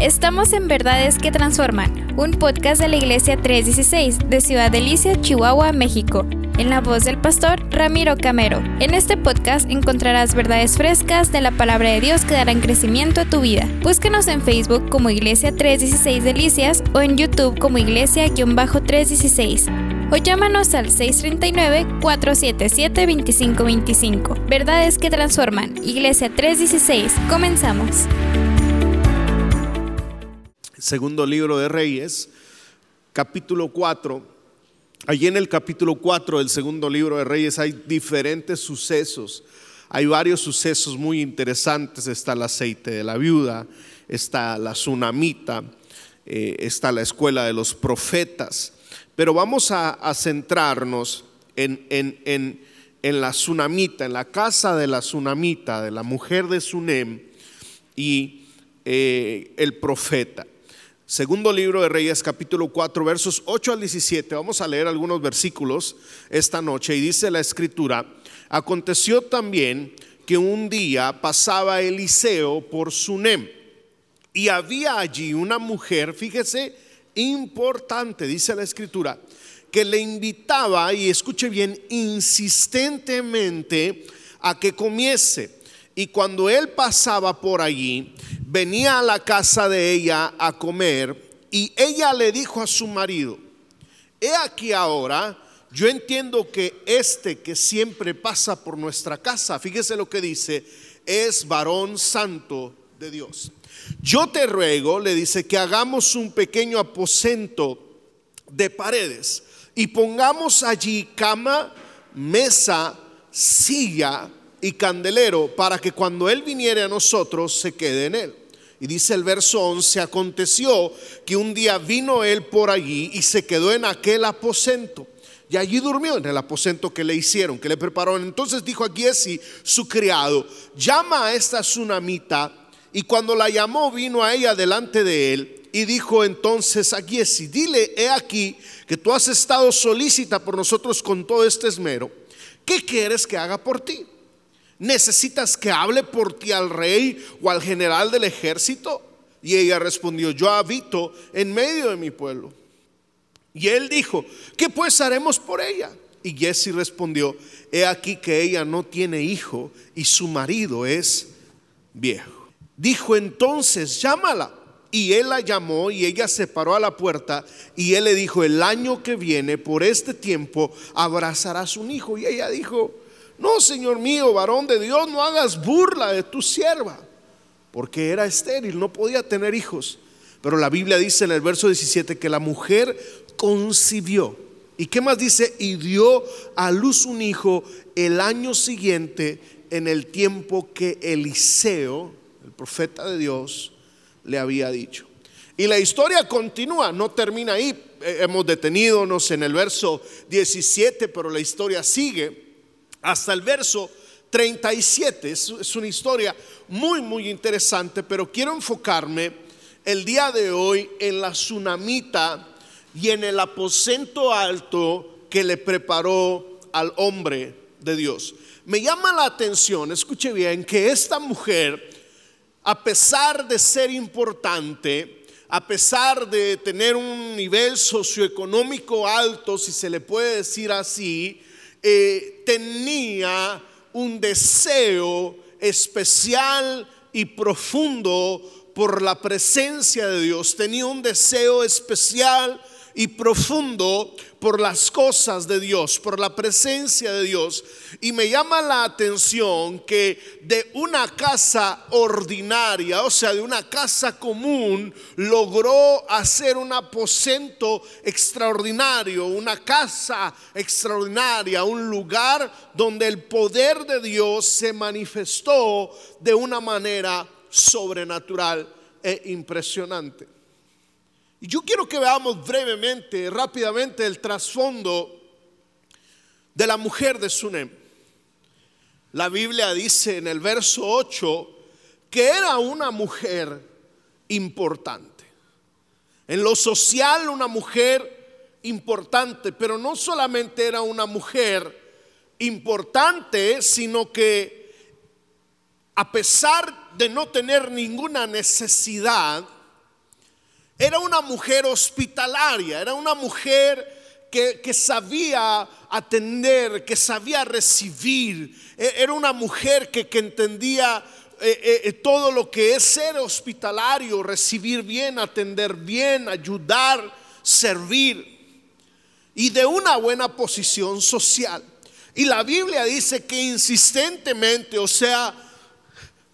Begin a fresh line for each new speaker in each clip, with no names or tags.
Estamos en Verdades que Transforman, un podcast de la Iglesia 316 de Ciudad Delicia, Chihuahua, México, en la voz del pastor Ramiro Camero. En este podcast encontrarás verdades frescas de la palabra de Dios que darán crecimiento a tu vida. Búscanos en Facebook como Iglesia 316 Delicias o en YouTube como Iglesia-316 o llámanos al 639-477-2525. Verdades que transforman. Iglesia 316. Comenzamos.
Segundo libro de Reyes, capítulo 4. Allí en el capítulo 4 del segundo libro de Reyes hay diferentes sucesos. Hay varios sucesos muy interesantes. Está el aceite de la viuda, está la tsunamita, eh, está la escuela de los profetas. Pero vamos a, centrarnos en, en, la tsunamita, en la casa de la tsunamita, de la mujer de Sunem y eh, el profeta. Segundo libro de Reyes, capítulo 4, versos 8 al 17. Vamos a leer algunos versículos esta noche. Y dice la escritura, aconteció también que un día pasaba Eliseo por Sunem. Y había allí una mujer, fíjese, importante, dice la escritura, que le invitaba, y escuche bien, insistentemente a que comiese. Y cuando él pasaba por allí, venía a la casa de ella a comer y ella le dijo a su marido, he aquí ahora, yo entiendo que este que siempre pasa por nuestra casa, fíjese lo que dice, es varón santo de Dios. Yo te ruego, le dice, que hagamos un pequeño aposento de paredes y pongamos allí cama, mesa, silla y candelero para que cuando Él viniere a nosotros se quede en Él. Y dice el verso 11, aconteció que un día vino él por allí y se quedó en aquel aposento. Y allí durmió en el aposento que le hicieron, que le prepararon. Entonces dijo a Giesi, su criado, llama a esta tsunamita. Y cuando la llamó, vino a ella delante de él. Y dijo entonces a Giesi, dile, he aquí que tú has estado solícita por nosotros con todo este esmero. ¿Qué quieres que haga por ti? ¿Necesitas que hable por ti al rey o al general del ejército? Y ella respondió, yo habito en medio de mi pueblo. Y él dijo, ¿qué pues haremos por ella? Y Jesse respondió, he aquí que ella no tiene hijo y su marido es viejo. Dijo entonces, llámala. Y él la llamó y ella se paró a la puerta y él le dijo, el año que viene, por este tiempo, abrazarás un hijo. Y ella dijo, no, Señor mío, varón de Dios, no hagas burla de tu sierva, porque era estéril, no podía tener hijos. Pero la Biblia dice en el verso 17 que la mujer concibió. ¿Y qué más dice? Y dio a luz un hijo el año siguiente en el tiempo que Eliseo, el profeta de Dios, le había dicho. Y la historia continúa, no termina ahí. Eh, hemos detenidonos en el verso 17, pero la historia sigue hasta el verso 37. Es, una historia muy, muy interesante, pero quiero enfocarme el día de hoy en la tsunamita y en el aposento alto que le preparó al hombre de Dios. Me llama la atención, escuche bien, que esta mujer, a pesar de ser importante, a pesar de tener un nivel socioeconómico alto, si se le puede decir así, eh, tenía un deseo especial y profundo por la presencia de Dios, tenía un deseo especial y profundo por las cosas de Dios, por la presencia de Dios. Y me llama la atención que de una casa ordinaria, o sea, de una casa común, logró hacer un aposento extraordinario, una casa extraordinaria, un lugar donde el poder de Dios se manifestó de una manera sobrenatural e impresionante. Yo quiero que veamos brevemente, rápidamente, el trasfondo de la mujer de Sunem. La Biblia dice en el verso 8 que era una mujer importante. En lo social una mujer importante, pero no solamente era una mujer importante, sino que a pesar de no tener ninguna necesidad, Era una mujer hospitalaria, era una mujer que, sabía atender, que sabía recibir, e, era una mujer que, entendía eh, eh, todo lo que es ser hospitalario, recibir bien, atender bien, ayudar, servir y de una buena posición social. Y la Biblia dice que insistentemente, o sea,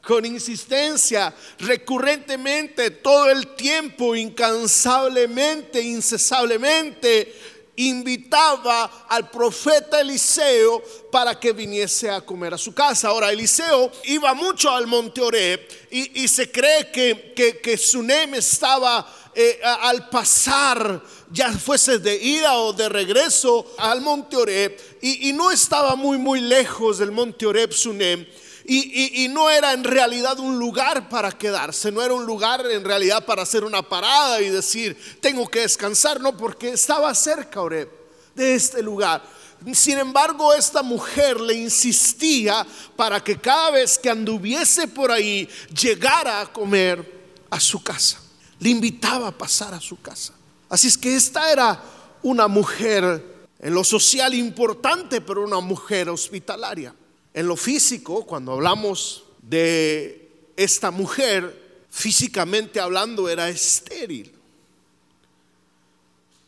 con insistencia, recurrentemente, todo el tiempo, incansablemente, incesablemente, invitaba al profeta Eliseo para que viniese a comer a su casa. Ahora, Eliseo iba mucho al monte Oreb y, se cree que, que, que Sunem estaba eh, al pasar, ya fuese de ida o de regreso al monte Oreb, y, no estaba muy, muy lejos del monte Oreb, Sunem. Y, no era en realidad un lugar para quedarse, no era un lugar en realidad para hacer una parada y decir, tengo que descansar, no, porque estaba cerca Oreb de este lugar. Sin embargo, esta mujer le insistía para que cada vez que anduviese por ahí, llegara a comer a su casa. Le invitaba a pasar a su casa. Así es que esta era una mujer en lo social importante, pero una mujer hospitalaria. En lo físico, cuando hablamos de esta mujer, físicamente hablando, era estéril.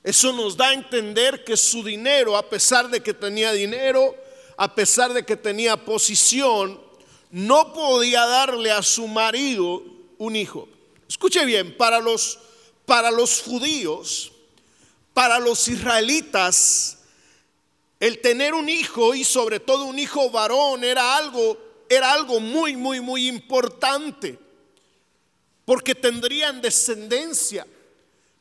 Eso nos da a entender que su dinero, a pesar de que tenía dinero, a pesar de que tenía posición, no podía darle a su marido un hijo. Escuche bien, para los, para los judíos, para los israelitas, el tener un hijo y sobre todo un hijo varón era algo, era algo muy, muy, muy importante. Porque tendrían descendencia.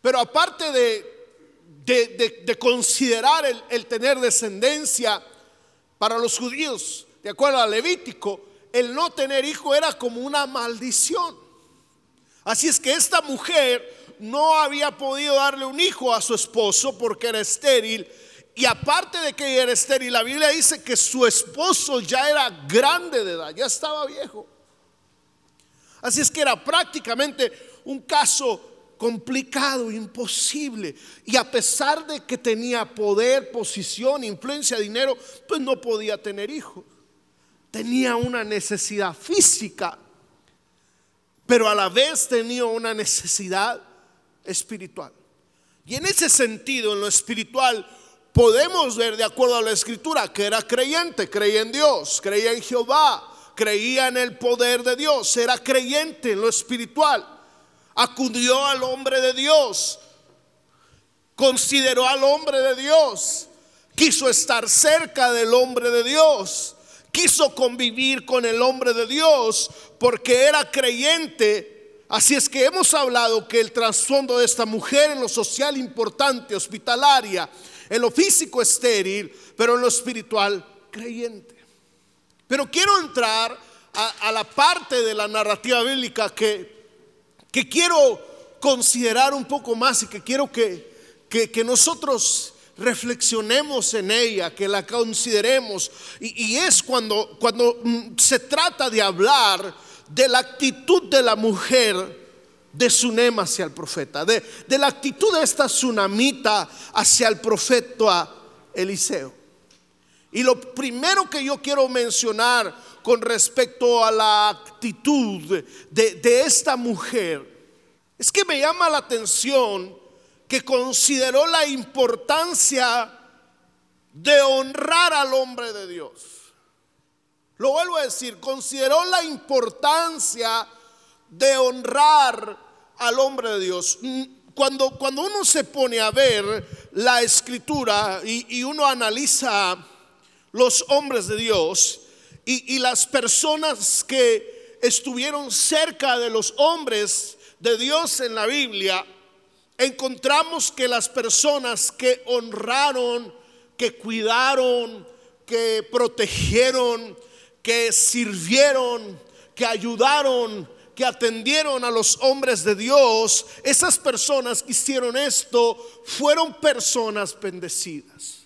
Pero aparte de, de, considerar el, el tener descendencia para los judíos, de acuerdo al Levítico, el no tener hijo era como una maldición. Así es que esta mujer no había podido darle un hijo a su esposo porque era estéril y aparte de que era estéril, la Biblia dice que su esposo ya era grande de edad, ya estaba viejo. Así es que era prácticamente un caso complicado, imposible. Y a pesar de que tenía poder, posición, influencia, dinero, pues no podía tener hijos. Tenía una necesidad física, pero a la vez tenía una necesidad espiritual. Y en ese sentido, en lo espiritual, podemos ver de acuerdo a la escritura que era creyente, creía en Dios, creía en Jehová, creía en el poder de Dios, era creyente en lo espiritual, acudió al hombre de Dios, consideró al hombre de Dios, quiso estar cerca del hombre de Dios, quiso convivir con el hombre de Dios porque era creyente. Así es que hemos hablado que el trasfondo de esta mujer en lo social importante, hospitalaria, en lo físico estéril, pero en lo espiritual creyente. Pero quiero entrar a, la parte de la narrativa bíblica que, que, quiero considerar un poco más y que quiero que, que, nosotros reflexionemos en ella, que la consideremos. Y, y, es cuando, cuando mm, se trata de hablar de la actitud de la mujer de Sunem hacia el profeta, de, la actitud de esta tsunamita hacia el profeta Eliseo. Y lo primero que yo quiero mencionar con respecto a la actitud de, de esta mujer es que me llama la atención que consideró la importancia de honrar al hombre de Dios. Lo vuelvo a decir, consideró la importancia de honrar al hombre de Dios. Mm, cuando, cuando uno se pone a ver la escritura y, uno analiza los hombres de Dios y, y las personas que estuvieron cerca de los hombres de Dios en la Biblia, encontramos que las personas que honraron, que cuidaron, que protegieron, que sirvieron, que ayudaron, que atendieron a los hombres de Dios, esas personas que hicieron esto fueron personas bendecidas.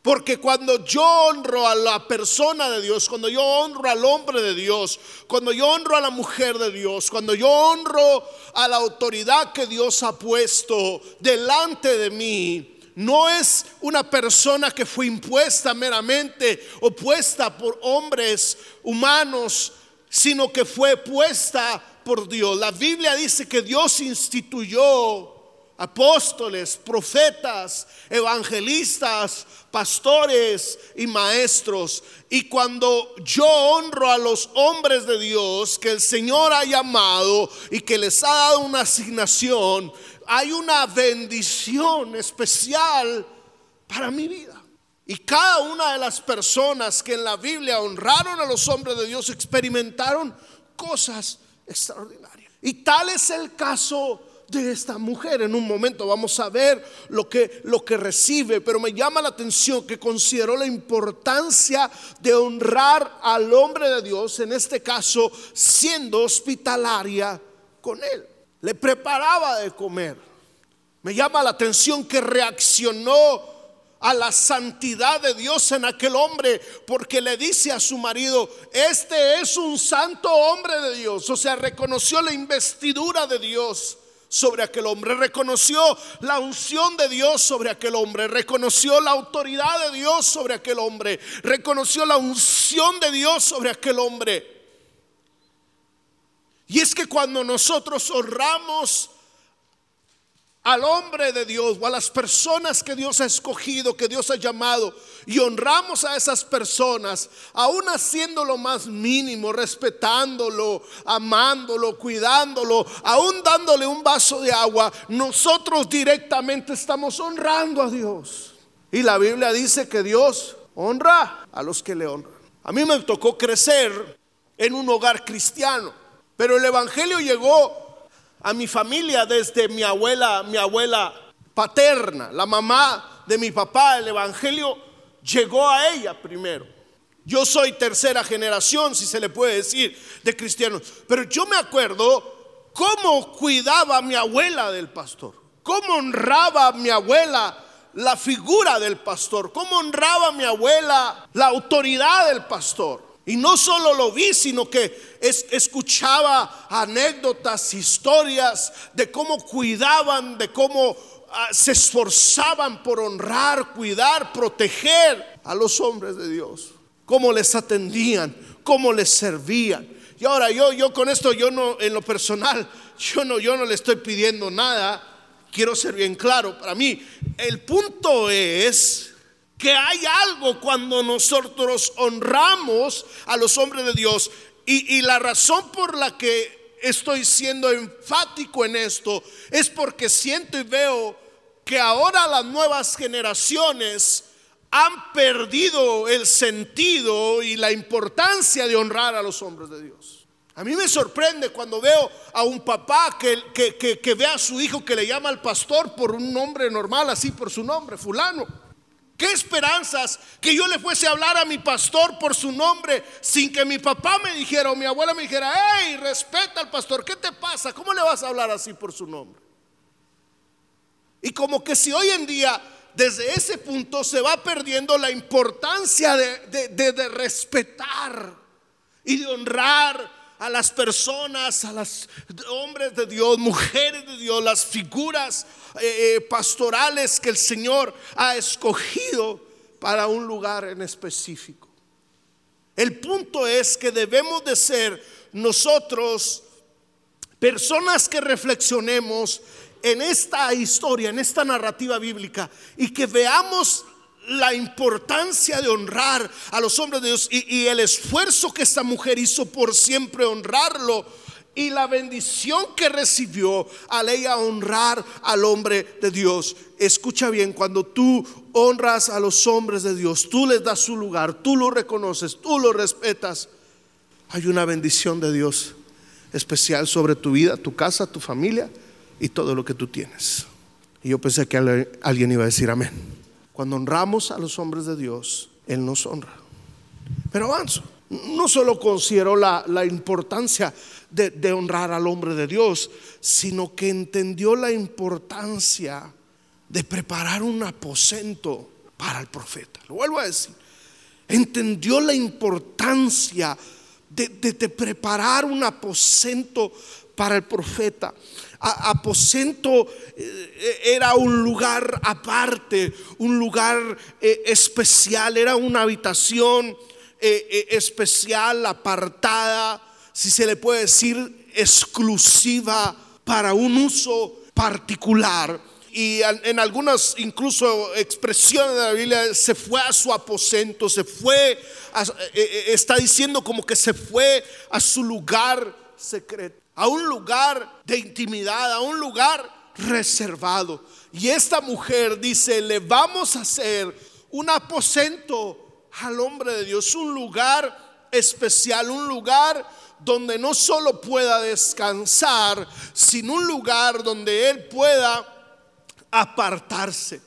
Porque cuando yo honro a la persona de Dios, cuando yo honro al hombre de Dios, cuando yo honro a la mujer de Dios, cuando yo honro a la autoridad que Dios ha puesto delante de mí, no es una persona que fue impuesta meramente o puesta por hombres humanos, sino que fue puesta por Dios. La Biblia dice que Dios instituyó apóstoles, profetas, evangelistas, pastores y maestros. Y cuando yo honro a los hombres de Dios que el Señor ha llamado y que les ha dado una asignación, hay una bendición especial para mi vida. Y cada una de las personas que en la Biblia honraron a los hombres de Dios experimentaron cosas extraordinarias. Y tal es el caso de esta mujer. En un momento vamos a ver lo que, lo que recibe, pero me llama la atención que consideró la importancia de honrar al hombre de Dios, en este caso siendo hospitalaria con él. Le preparaba de comer. Me llama la atención que reaccionó a la santidad de Dios en aquel hombre, porque le dice a su marido, este es un santo hombre de Dios, o sea, reconoció la investidura de Dios sobre aquel hombre, reconoció la unción de Dios sobre aquel hombre, reconoció la autoridad de Dios sobre aquel hombre, reconoció la unción de Dios sobre aquel hombre. Y es que cuando nosotros honramos al hombre de Dios o a las personas que Dios ha escogido, que Dios ha llamado, y honramos a esas personas, aún haciendo lo más mínimo, respetándolo, amándolo, cuidándolo, aún dándole un vaso de agua, nosotros directamente estamos honrando a Dios. Y la Biblia dice que Dios honra a los que le honran. A mí me tocó crecer en un hogar cristiano, pero el Evangelio llegó a mi familia desde mi abuela, mi abuela paterna, la mamá de mi papá, el Evangelio llegó a ella primero. Yo soy tercera generación, si se le puede decir, de cristianos. Pero yo me acuerdo cómo cuidaba mi abuela del pastor, cómo honraba mi abuela la figura del pastor, cómo honraba mi abuela la autoridad del pastor. Y no solo lo vi, sino que escuchaba anécdotas, historias de cómo cuidaban, de cómo ah, se esforzaban por honrar, cuidar, proteger a los hombres de Dios. Cómo les atendían, cómo les servían. Y ahora yo, yo con esto, yo no, en lo personal, yo no, yo no le estoy pidiendo nada. Quiero ser bien claro. Para mí, el punto es que hay algo cuando nosotros honramos a los hombres de Dios. Y, la razón por la que estoy siendo enfático en esto es porque siento y veo que ahora las nuevas generaciones han perdido el sentido y la importancia de honrar a los hombres de Dios. A mí me sorprende cuando veo a un papá que, que, que, ve a su hijo que le llama al pastor por un nombre normal, así por su nombre, fulano. ¿Qué esperanzas que yo le fuese a hablar a mi pastor por su nombre sin que mi papá me dijera o mi abuela me dijera, hey, respeta al pastor, ¿qué te pasa? ¿Cómo le vas a hablar así por su nombre? Y como que si hoy en día desde ese punto se va perdiendo la importancia de, de respetar y de honrar a las personas, a los hombres de Dios, mujeres de Dios, las figuras eh, eh, pastorales que el Señor ha escogido para un lugar en específico. El punto es que debemos de ser nosotros personas que reflexionemos en esta historia, en esta narrativa bíblica y que veamos la importancia de honrar a los hombres de Dios y, el esfuerzo que esta mujer hizo por siempre honrarlo y la bendición que recibió al ella honrar al hombre de Dios. Escucha bien, cuando tú honras a los hombres de Dios, tú les das su lugar, tú lo reconoces, tú lo respetas, hay una bendición de Dios especial sobre tu vida, tu casa, tu familia y todo lo que tú tienes. Y yo pensé que alguien iba a decir amén. Cuando honramos a los hombres de Dios, Él nos honra. Pero avanzo. No solo consideró la, importancia de, de honrar al hombre de Dios, sino que entendió la importancia de preparar un aposento para el profeta. Lo vuelvo a decir. Entendió la importancia de, preparar un aposento para el profeta. Aposento eh, era un lugar aparte, un lugar eh, especial, era una habitación eh, especial, apartada, si se le puede decir, exclusiva para un uso particular. Y en algunas incluso expresiones de la Biblia se fue a su aposento, se fue, está diciendo como que se fue a su lugar secreto, a un lugar de intimidad, a un lugar reservado. Y esta mujer dice, le vamos a hacer un aposento al hombre de Dios, un lugar especial, un lugar donde no solo pueda descansar, sino un lugar donde él pueda apartarse.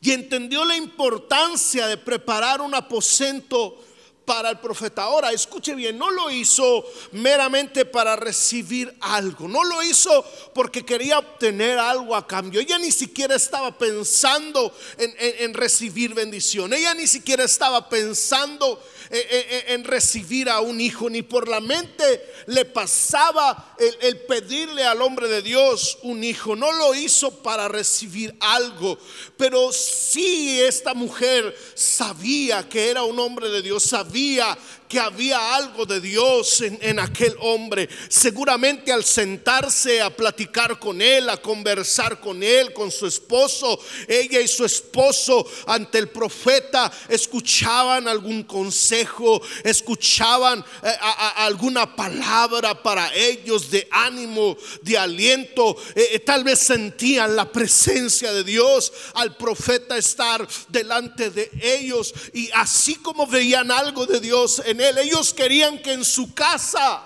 Y entendió la importancia de preparar un aposento para el profeta. Ahora, escuche bien, no lo hizo meramente para recibir algo, no lo hizo porque quería obtener algo a cambio. Ella ni siquiera estaba pensando en, recibir bendición, ella ni siquiera estaba pensando en, recibir a un hijo, ni por la mente le pasaba el, el pedirle al hombre de Dios un hijo. No lo hizo para recibir algo, pero sí esta mujer sabía que era un hombre de Dios, sabía que había algo de Dios en, aquel hombre. Seguramente al sentarse a platicar con él, a conversar con él, con su esposo, ella y su esposo ante el profeta escuchaban algún consejo, escuchaban eh, alguna palabra para ellos de ánimo, de aliento. Eh, eh, tal vez sentían la presencia de Dios al profeta estar delante de ellos y así como veían algo de Dios él. Ellos querían que en su casa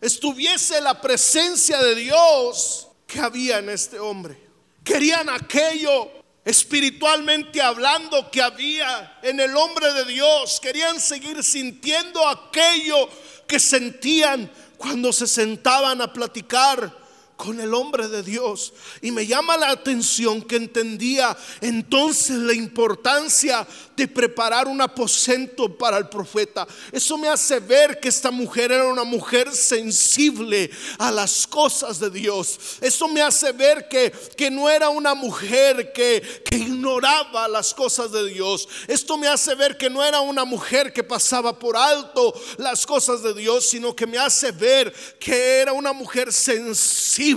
estuviese la presencia de Dios que había en este hombre. Querían aquello espiritualmente hablando que había en el hombre de Dios. Querían seguir sintiendo aquello que sentían cuando se sentaban a platicar con el hombre de Dios. Y me llama la atención que entendía entonces la importancia de preparar un aposento para el profeta. Eso me hace ver que esta mujer era una mujer sensible a las cosas de Dios. Eso me hace ver que, que no era una mujer que, que ignoraba las cosas de Dios. Esto me hace ver que no era una mujer que pasaba por alto las cosas de Dios, sino que me hace ver que era una mujer sensible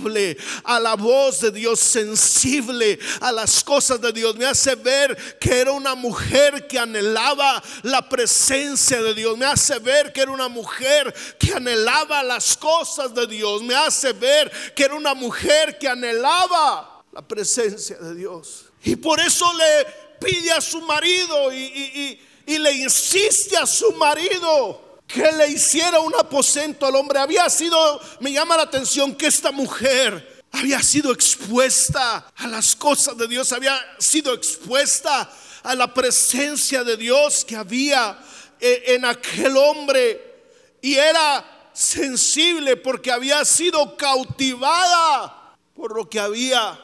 a la voz de Dios, sensible a las cosas de Dios. Me hace ver que era una mujer que anhelaba la presencia de Dios. Me hace ver que era una mujer que anhelaba las cosas de Dios. Me hace ver que era una mujer que anhelaba la presencia de Dios. Y por eso le pide a su marido y, y le insiste a su marido que le hiciera un aposento al hombre. Había sido, me llama la atención que esta mujer había sido expuesta a las cosas de Dios, había sido expuesta a la presencia de Dios que había eh, en aquel hombre y era sensible porque había sido cautivada por lo que había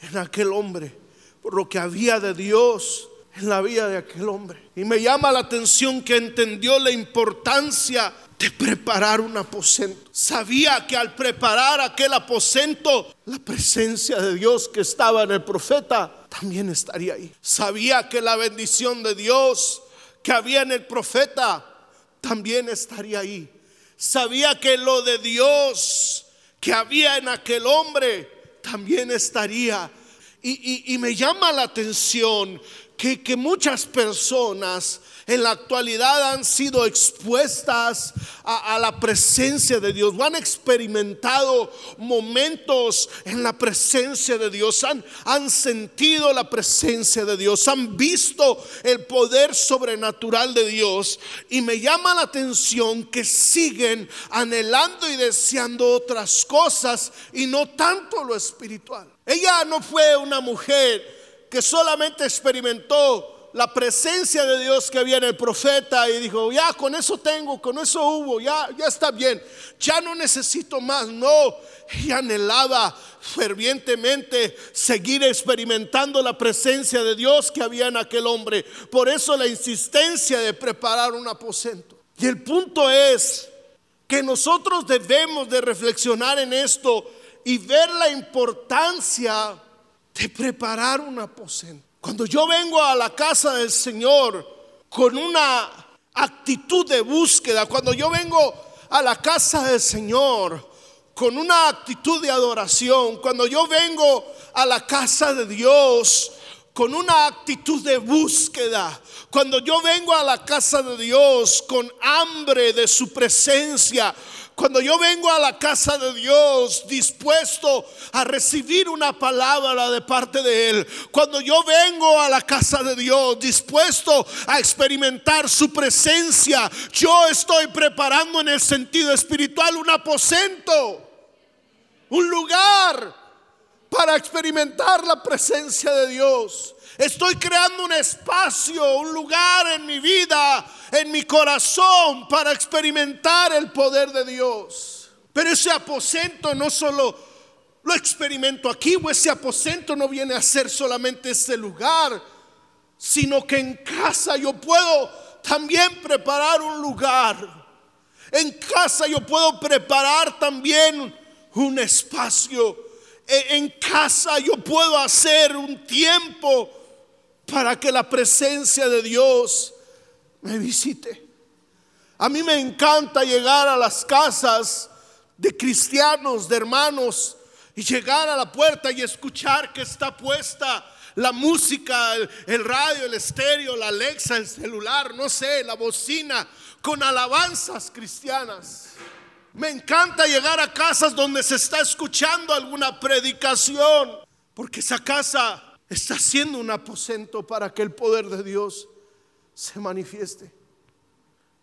en aquel hombre, por lo que había de Dios en la vida de aquel hombre. Y me llama la atención que entendió la importancia de preparar un aposento. Sabía que al preparar aquel aposento, la presencia de Dios que estaba en el profeta también estaría ahí. Sabía que la bendición de Dios que había en el profeta también estaría ahí. Sabía que lo de Dios que había en aquel hombre también estaría. Y, y me llama la atención que, muchas personas en la actualidad han sido expuestas a, la presencia de Dios, han experimentado momentos en la presencia de Dios, han, han sentido la presencia de Dios, han visto el poder sobrenatural de Dios y me llama la atención que siguen anhelando y deseando otras cosas y no tanto lo espiritual. Ella no fue una mujer que solamente experimentó la presencia de Dios que había en el profeta y dijo, ya con eso tengo, con eso hubo, ya, ya está bien, ya no necesito más. No, ella anhelaba fervientemente seguir experimentando la presencia de Dios que había en aquel hombre. Por eso la insistencia de preparar un aposento. Y el punto es que nosotros debemos de reflexionar en esto y ver la importancia de preparar un aposento. Cuando yo vengo a la casa del Señor con una actitud de búsqueda, cuando yo vengo a la casa del Señor con una actitud de adoración, cuando yo vengo a la casa de Dios con una actitud de búsqueda, cuando yo vengo a la casa de Dios con hambre de su presencia, cuando yo vengo a la casa de Dios dispuesto a recibir una palabra de parte de Él, cuando yo vengo a la casa de Dios dispuesto a experimentar su presencia, yo estoy preparando en el sentido espiritual un aposento, un lugar para experimentar la presencia de Dios. Estoy creando un espacio, un lugar en mi vida, en mi corazón para experimentar el poder de Dios. Pero ese aposento no solo lo experimento aquí, o ese aposento no viene a ser solamente ese lugar, sino que en casa yo puedo también preparar un lugar. En casa yo puedo preparar también un espacio. E, en casa yo puedo hacer un tiempo para que la presencia de Dios me visite. A mí me encanta llegar a las casas de cristianos, de hermanos, y llegar a la puerta y escuchar que está puesta la música, el, radio, el estéreo, la Alexa, el celular, no sé, la bocina, con alabanzas cristianas. Me encanta llegar a casas donde se está escuchando alguna predicación, porque esa casa está haciendo un aposento para que el poder de Dios se manifieste.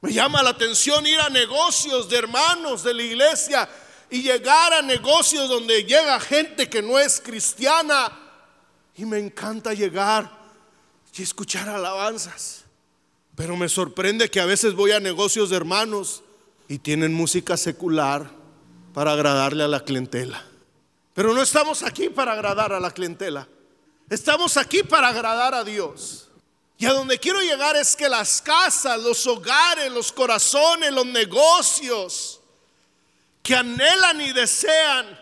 Me llama la atención ir a negocios de hermanos de la iglesia y llegar a negocios donde llega gente que no es cristiana. Y me encanta llegar y escuchar alabanzas. Pero me sorprende que a veces voy a negocios de hermanos y tienen música secular para agradarle a la clientela. Pero no estamos aquí para agradar a la clientela. Estamos aquí para agradar a Dios. Y a donde quiero llegar es que las casas, los hogares, los corazones, los negocios que anhelan y desean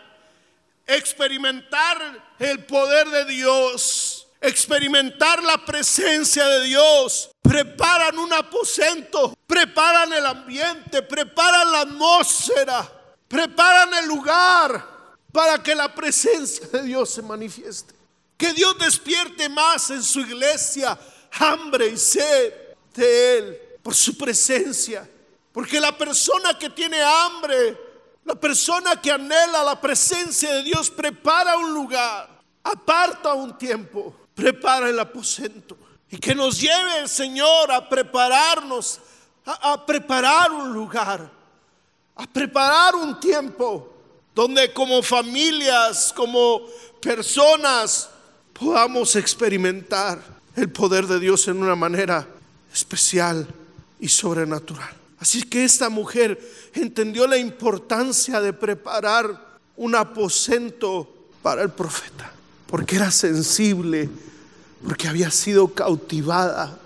experimentar el poder de Dios, experimentar la presencia de Dios, preparan un aposento, preparan el ambiente, preparan la atmósfera, preparan el lugar para que la presencia de Dios se manifieste. Que Dios despierte más en su iglesia hambre y sed de Él por su presencia. Porque la persona que tiene hambre, la persona que anhela la presencia de Dios, prepara un lugar, aparta un tiempo, prepara el aposento. Y que nos lleve el Señor a prepararnos, a, a preparar un lugar, a preparar un tiempo donde como familias, como personas, podamos experimentar el poder de Dios en una manera especial y sobrenatural. Así que esta mujer entendió la importancia de preparar un aposento para el profeta, porque era sensible, porque había sido cautivada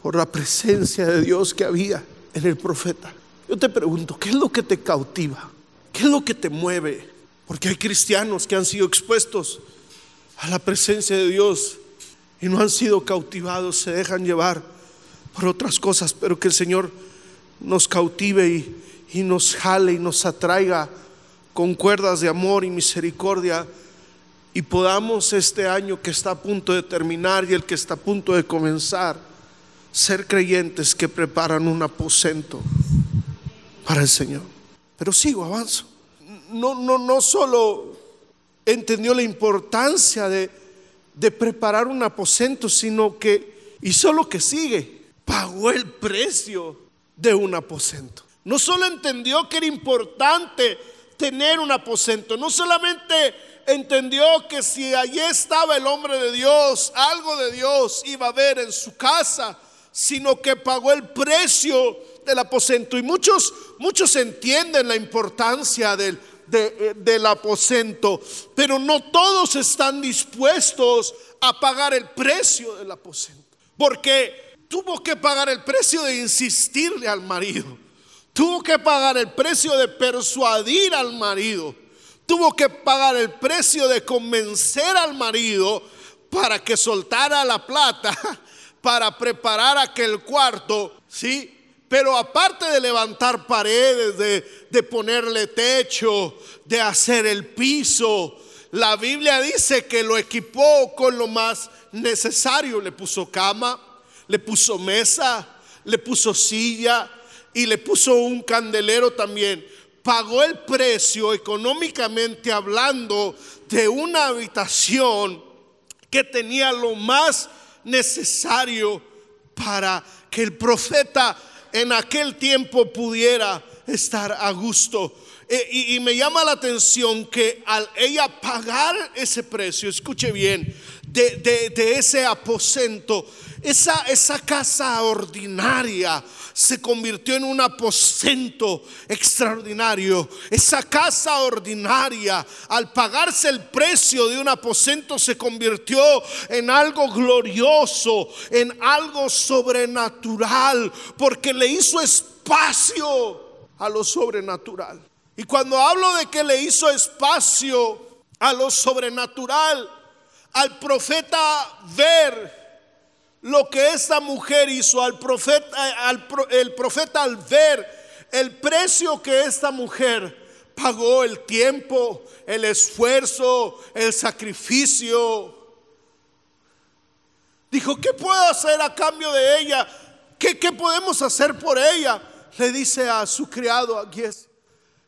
por la presencia de Dios que había en el profeta. Yo te pregunto, ¿qué es lo que te cautiva? ¿Qué es lo que te mueve? Porque hay cristianos que han sido expuestos a la presencia de Dios y no han sido cautivados, se dejan llevar por otras cosas, pero que el Señor nos cautive y, y nos jale y nos atraiga con cuerdas de amor y misericordia y podamos este año que está a punto de terminar y el que está a punto de comenzar, ser creyentes que preparan un aposento para el Señor. Pero sigo, avanzo. No, no, no solo entendió la importancia de, de preparar un aposento, sino que hizo lo que sigue, pagó el precio de un aposento. No solo entendió que era importante tener un aposento, no solamente entendió que si allí estaba el hombre de Dios, algo de Dios iba a haber en su casa, sino que pagó el precio del aposento. Y muchos, muchos entienden la importancia del, eh, del aposento, pero no todos están dispuestos a pagar el precio del aposento, porque tuvo que pagar el precio de insistirle al marido, tuvo que pagar el precio de persuadir al marido tuvo que pagar el precio de convencer al marido para que soltara la plata para preparar aquel cuarto, ¿sí? Pero aparte de levantar paredes, de, ponerle techo, de hacer el piso, la Biblia dice que lo equipó con lo más necesario. Le puso cama, le puso mesa, le puso silla y le puso un candelero también pagó el precio económicamente hablando de una habitación que tenía lo más necesario para que el profeta en aquel tiempo pudiera estar a gusto. E, y, me llama la atención que al ella pagar ese precio, escuche bien, de, de ese aposento, esa, esa casa ordinaria se convirtió en un aposento extraordinario. Esa casa ordinaria, al pagarse el precio de un aposento, se convirtió en algo glorioso, en algo sobrenatural, porque le hizo espacio a lo sobrenatural. Y cuando hablo de que le hizo espacio a lo sobrenatural, al profeta ver lo que esta mujer hizo al profeta, al, el profeta al ver el precio que esta mujer pagó, el tiempo, el esfuerzo, el sacrificio. Dijo, ¿qué puedo hacer a cambio de ella? ¿Qué, qué podemos hacer por ella? Le dice a su criado, aquí es.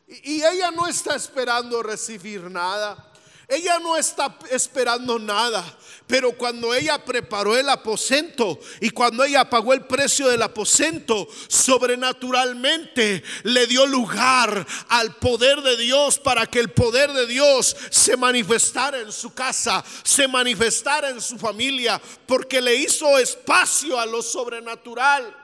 Y ella no está esperando recibir nada. Ella no está esperando nada, pero cuando ella preparó el aposento y cuando ella pagó el precio del aposento, sobrenaturalmente le dio lugar al poder de Dios para que el poder de Dios se manifestara en su casa, se manifestara en su familia, porque le hizo espacio a lo sobrenatural.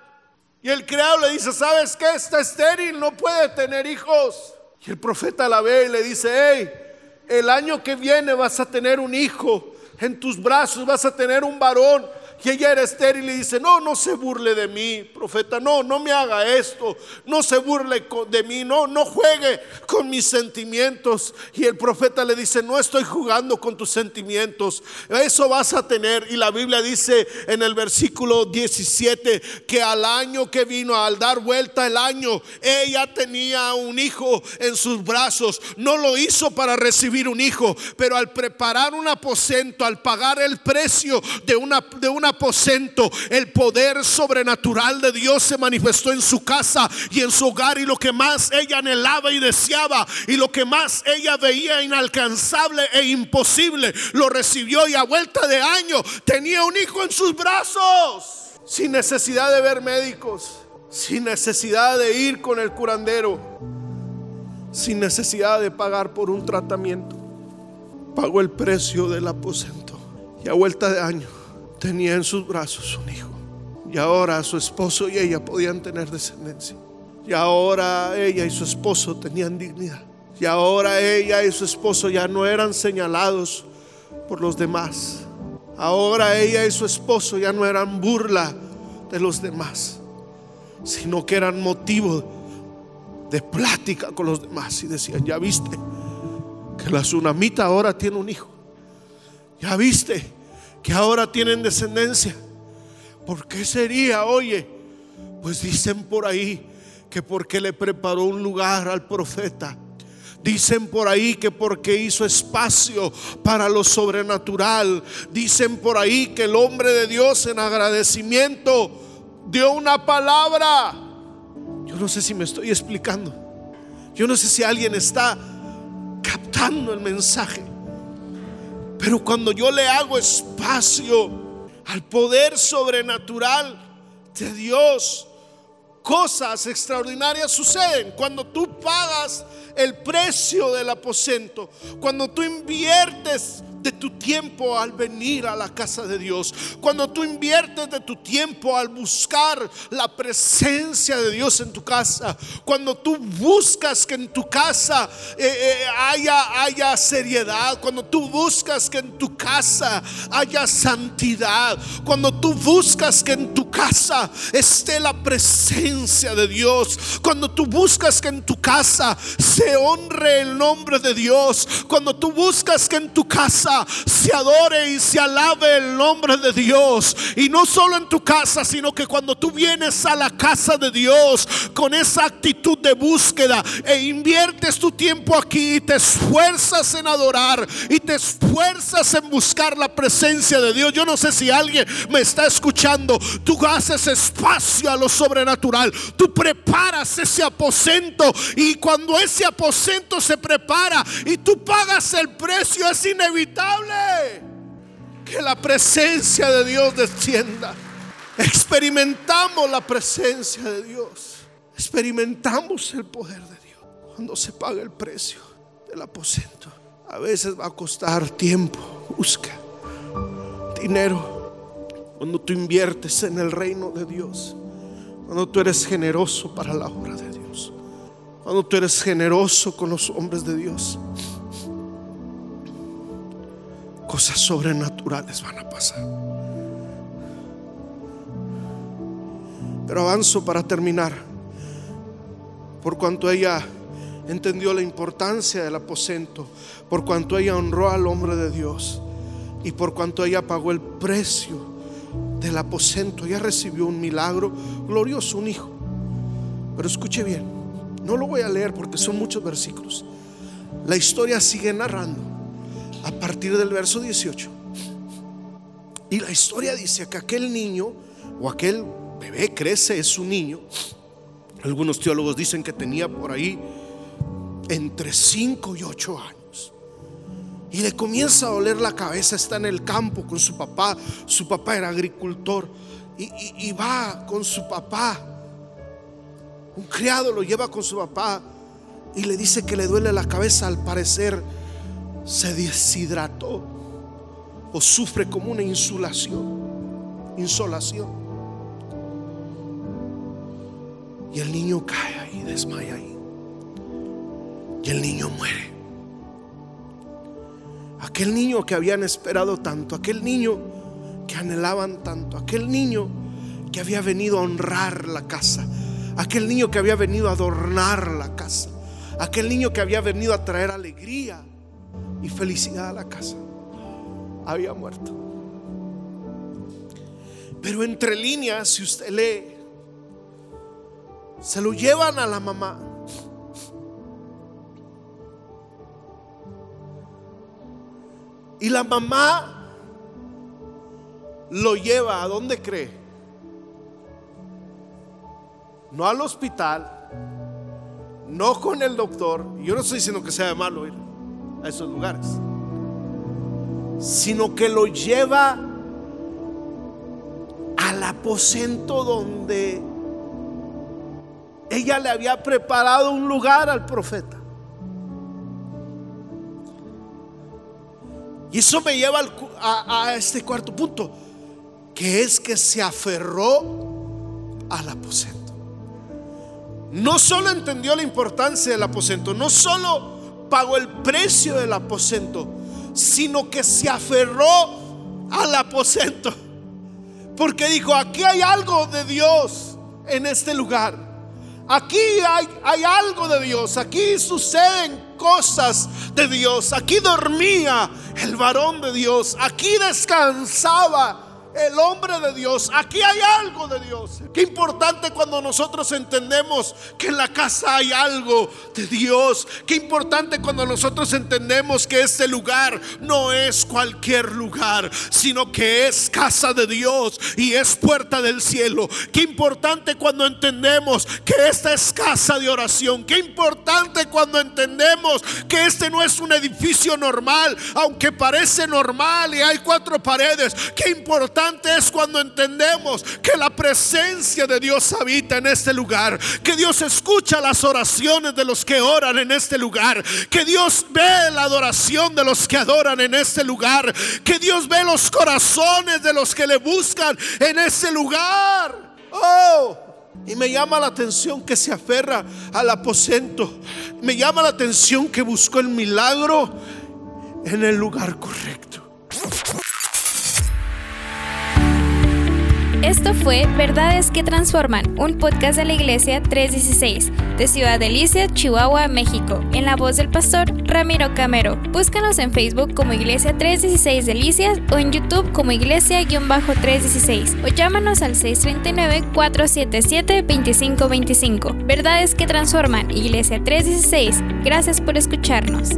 Y el criado le dice, ¿sabes qué? Está estéril, no puede tener hijos. Y el profeta la ve y le dice, hey, el año que viene vas a tener un hijo, en tus brazos vas a tener un varón que ella era estéril y dice, no, no se burle de mí, profeta, no, no me haga esto, no se burle de mí, no, no juegue con mis sentimientos. Y el profeta le dice, no estoy jugando con tus sentimientos, eso vas a tener. Y la Biblia dice en el versículo 17 que al año que vino, al dar vuelta el año, ella tenía un hijo en sus brazos. No lo hizo para recibir un hijo, pero al preparar un aposento, al pagar el precio de una, de una el poder sobrenatural de Dios se manifestó en su casa y en su hogar y lo que más ella anhelaba y deseaba y lo que más ella veía inalcanzable e imposible, lo recibió y a vuelta de año tenía un hijo en sus brazos, sin necesidad de ver médicos, sin necesidad de ir con el curandero, sin necesidad de pagar por un tratamiento. Pagó el precio del aposento y a vuelta de año tenía en sus brazos un hijo. Y ahora su esposo y ella podían tener descendencia. Y ahora ella y su esposo tenían dignidad. Y ahora ella y su esposo ya no eran señalados por los demás. Ahora ella y su esposo ya no eran burla de los demás, sino que eran motivo de plática con los demás. Y decían, ya viste que la tsunamita ahora tiene un hijo. Ya viste que ahora tienen descendencia. ¿Por qué sería, oye? Pues dicen por ahí que porque le preparó un lugar al profeta. Dicen por ahí que porque hizo espacio para lo sobrenatural. Dicen por ahí que el hombre de Dios en agradecimiento dio una palabra. Yo no sé si me estoy explicando. Yo no sé si alguien está captando el mensaje. Pero cuando yo le hago espacio al poder sobrenatural de Dios, cosas extraordinarias suceden. Cuando tú pagas el precio del aposento, cuando tú inviertes de tu tiempo al venir a la casa de Dios, cuando tú inviertes de tu tiempo al buscar la presencia de Dios en tu casa, cuando tú buscas que en tu casa eh, eh, haya, haya seriedad, cuando tú buscas que en tu casa haya santidad, cuando tú buscas que en tu casa esté la presencia de Dios, cuando tú buscas que en tu casa se honre el nombre de Dios, cuando tú buscas que en tu casa se adore y se alabe el nombre de Dios. Y no solo en tu casa, sino que cuando tú vienes a la casa de Dios con esa actitud de búsqueda e inviertes tu tiempo aquí y te esfuerzas en adorar y te esfuerzas en buscar la presencia de Dios. Yo no sé si alguien me está escuchando. Tú haces espacio a lo sobrenatural. Tú preparas ese aposento y cuando ese aposento se prepara y tú pagas el precio es inevitable que la presencia de Dios descienda. Experimentamos la presencia de Dios. Experimentamos el poder de Dios cuando se paga el precio del aposento. A veces va a costar tiempo, busca dinero. Cuando tú inviertes en el reino de Dios, cuando tú eres generoso para la obra de Dios, cuando tú eres generoso con los hombres de Dios cosas sobrenaturales van a pasar. Pero avanzo para terminar. Por cuanto ella entendió la importancia del aposento, por cuanto ella honró al hombre de Dios y por cuanto ella pagó el precio del aposento, ella recibió un milagro glorioso, un hijo. Pero escuche bien, no lo voy a leer porque son muchos versículos. La historia sigue narrando a partir del verso 18. Y la historia dice que aquel niño o aquel bebé crece, es un niño. Algunos teólogos dicen que tenía por ahí entre 5 y 8 años. Y le comienza a oler la cabeza, está en el campo con su papá. Su papá era agricultor. Y, y va con su papá. Un criado lo lleva con su papá y le dice que le duele la cabeza al parecer se deshidrató o sufre como una insulación, insolación. Y el niño cae ahí, desmaya ahí. Y el niño muere. Aquel niño que habían esperado tanto, aquel niño que anhelaban tanto, aquel niño que había venido a honrar la casa, aquel niño que había venido a adornar la casa, aquel niño que había venido a traer alegría y felicidad a la casa. Había muerto. Pero entre líneas, si usted lee, se lo llevan a la mamá. Y la mamá lo lleva a donde cree. No al hospital, no con el doctor. Yo no estoy diciendo que sea malo ir a esos lugares, sino que lo lleva al aposento donde ella le había preparado un lugar al profeta. Y eso me lleva a, a, este cuarto punto, que es que se aferró al aposento. No solo entendió la importancia del aposento, no solo pagó el precio del aposento, sino que se aferró al aposento. Porque dijo, aquí hay algo de Dios en este lugar. Aquí hay, hay algo de Dios. Aquí suceden cosas de Dios. Aquí dormía el varón de Dios. Aquí descansaba el hombre de Dios. Aquí hay algo de Dios. Qué importante cuando nosotros entendemos que en la casa hay algo de Dios. Qué importante cuando nosotros entendemos que este lugar no es cualquier lugar, sino que es casa de Dios y es puerta del cielo. Qué importante cuando entendemos que esta es casa de oración. Qué importante cuando entendemos que este no es un edificio normal, aunque parece normal y hay cuatro paredes. Qué importante es cuando entendemos que la presencia de Dios habita en este lugar, que Dios escucha las oraciones de los que oran en este lugar, que Dios ve la adoración de los que adoran en este lugar, que Dios ve los corazones de los que le buscan en ese lugar. Oh, y me llama la atención que se aferra al aposento. Me llama la atención que buscó el milagro en el lugar correcto.
Esto fue Verdades que Transforman, un podcast de la Iglesia 316 de Ciudad Delicia, Chihuahua, México, en la voz del pastor Ramiro Camero. Búscanos en Facebook como Iglesia 316 Delicias o en YouTube como Iglesia-316 o llámanos al 639-477-2525. Verdades que Transforman, Iglesia 316. Gracias por escucharnos.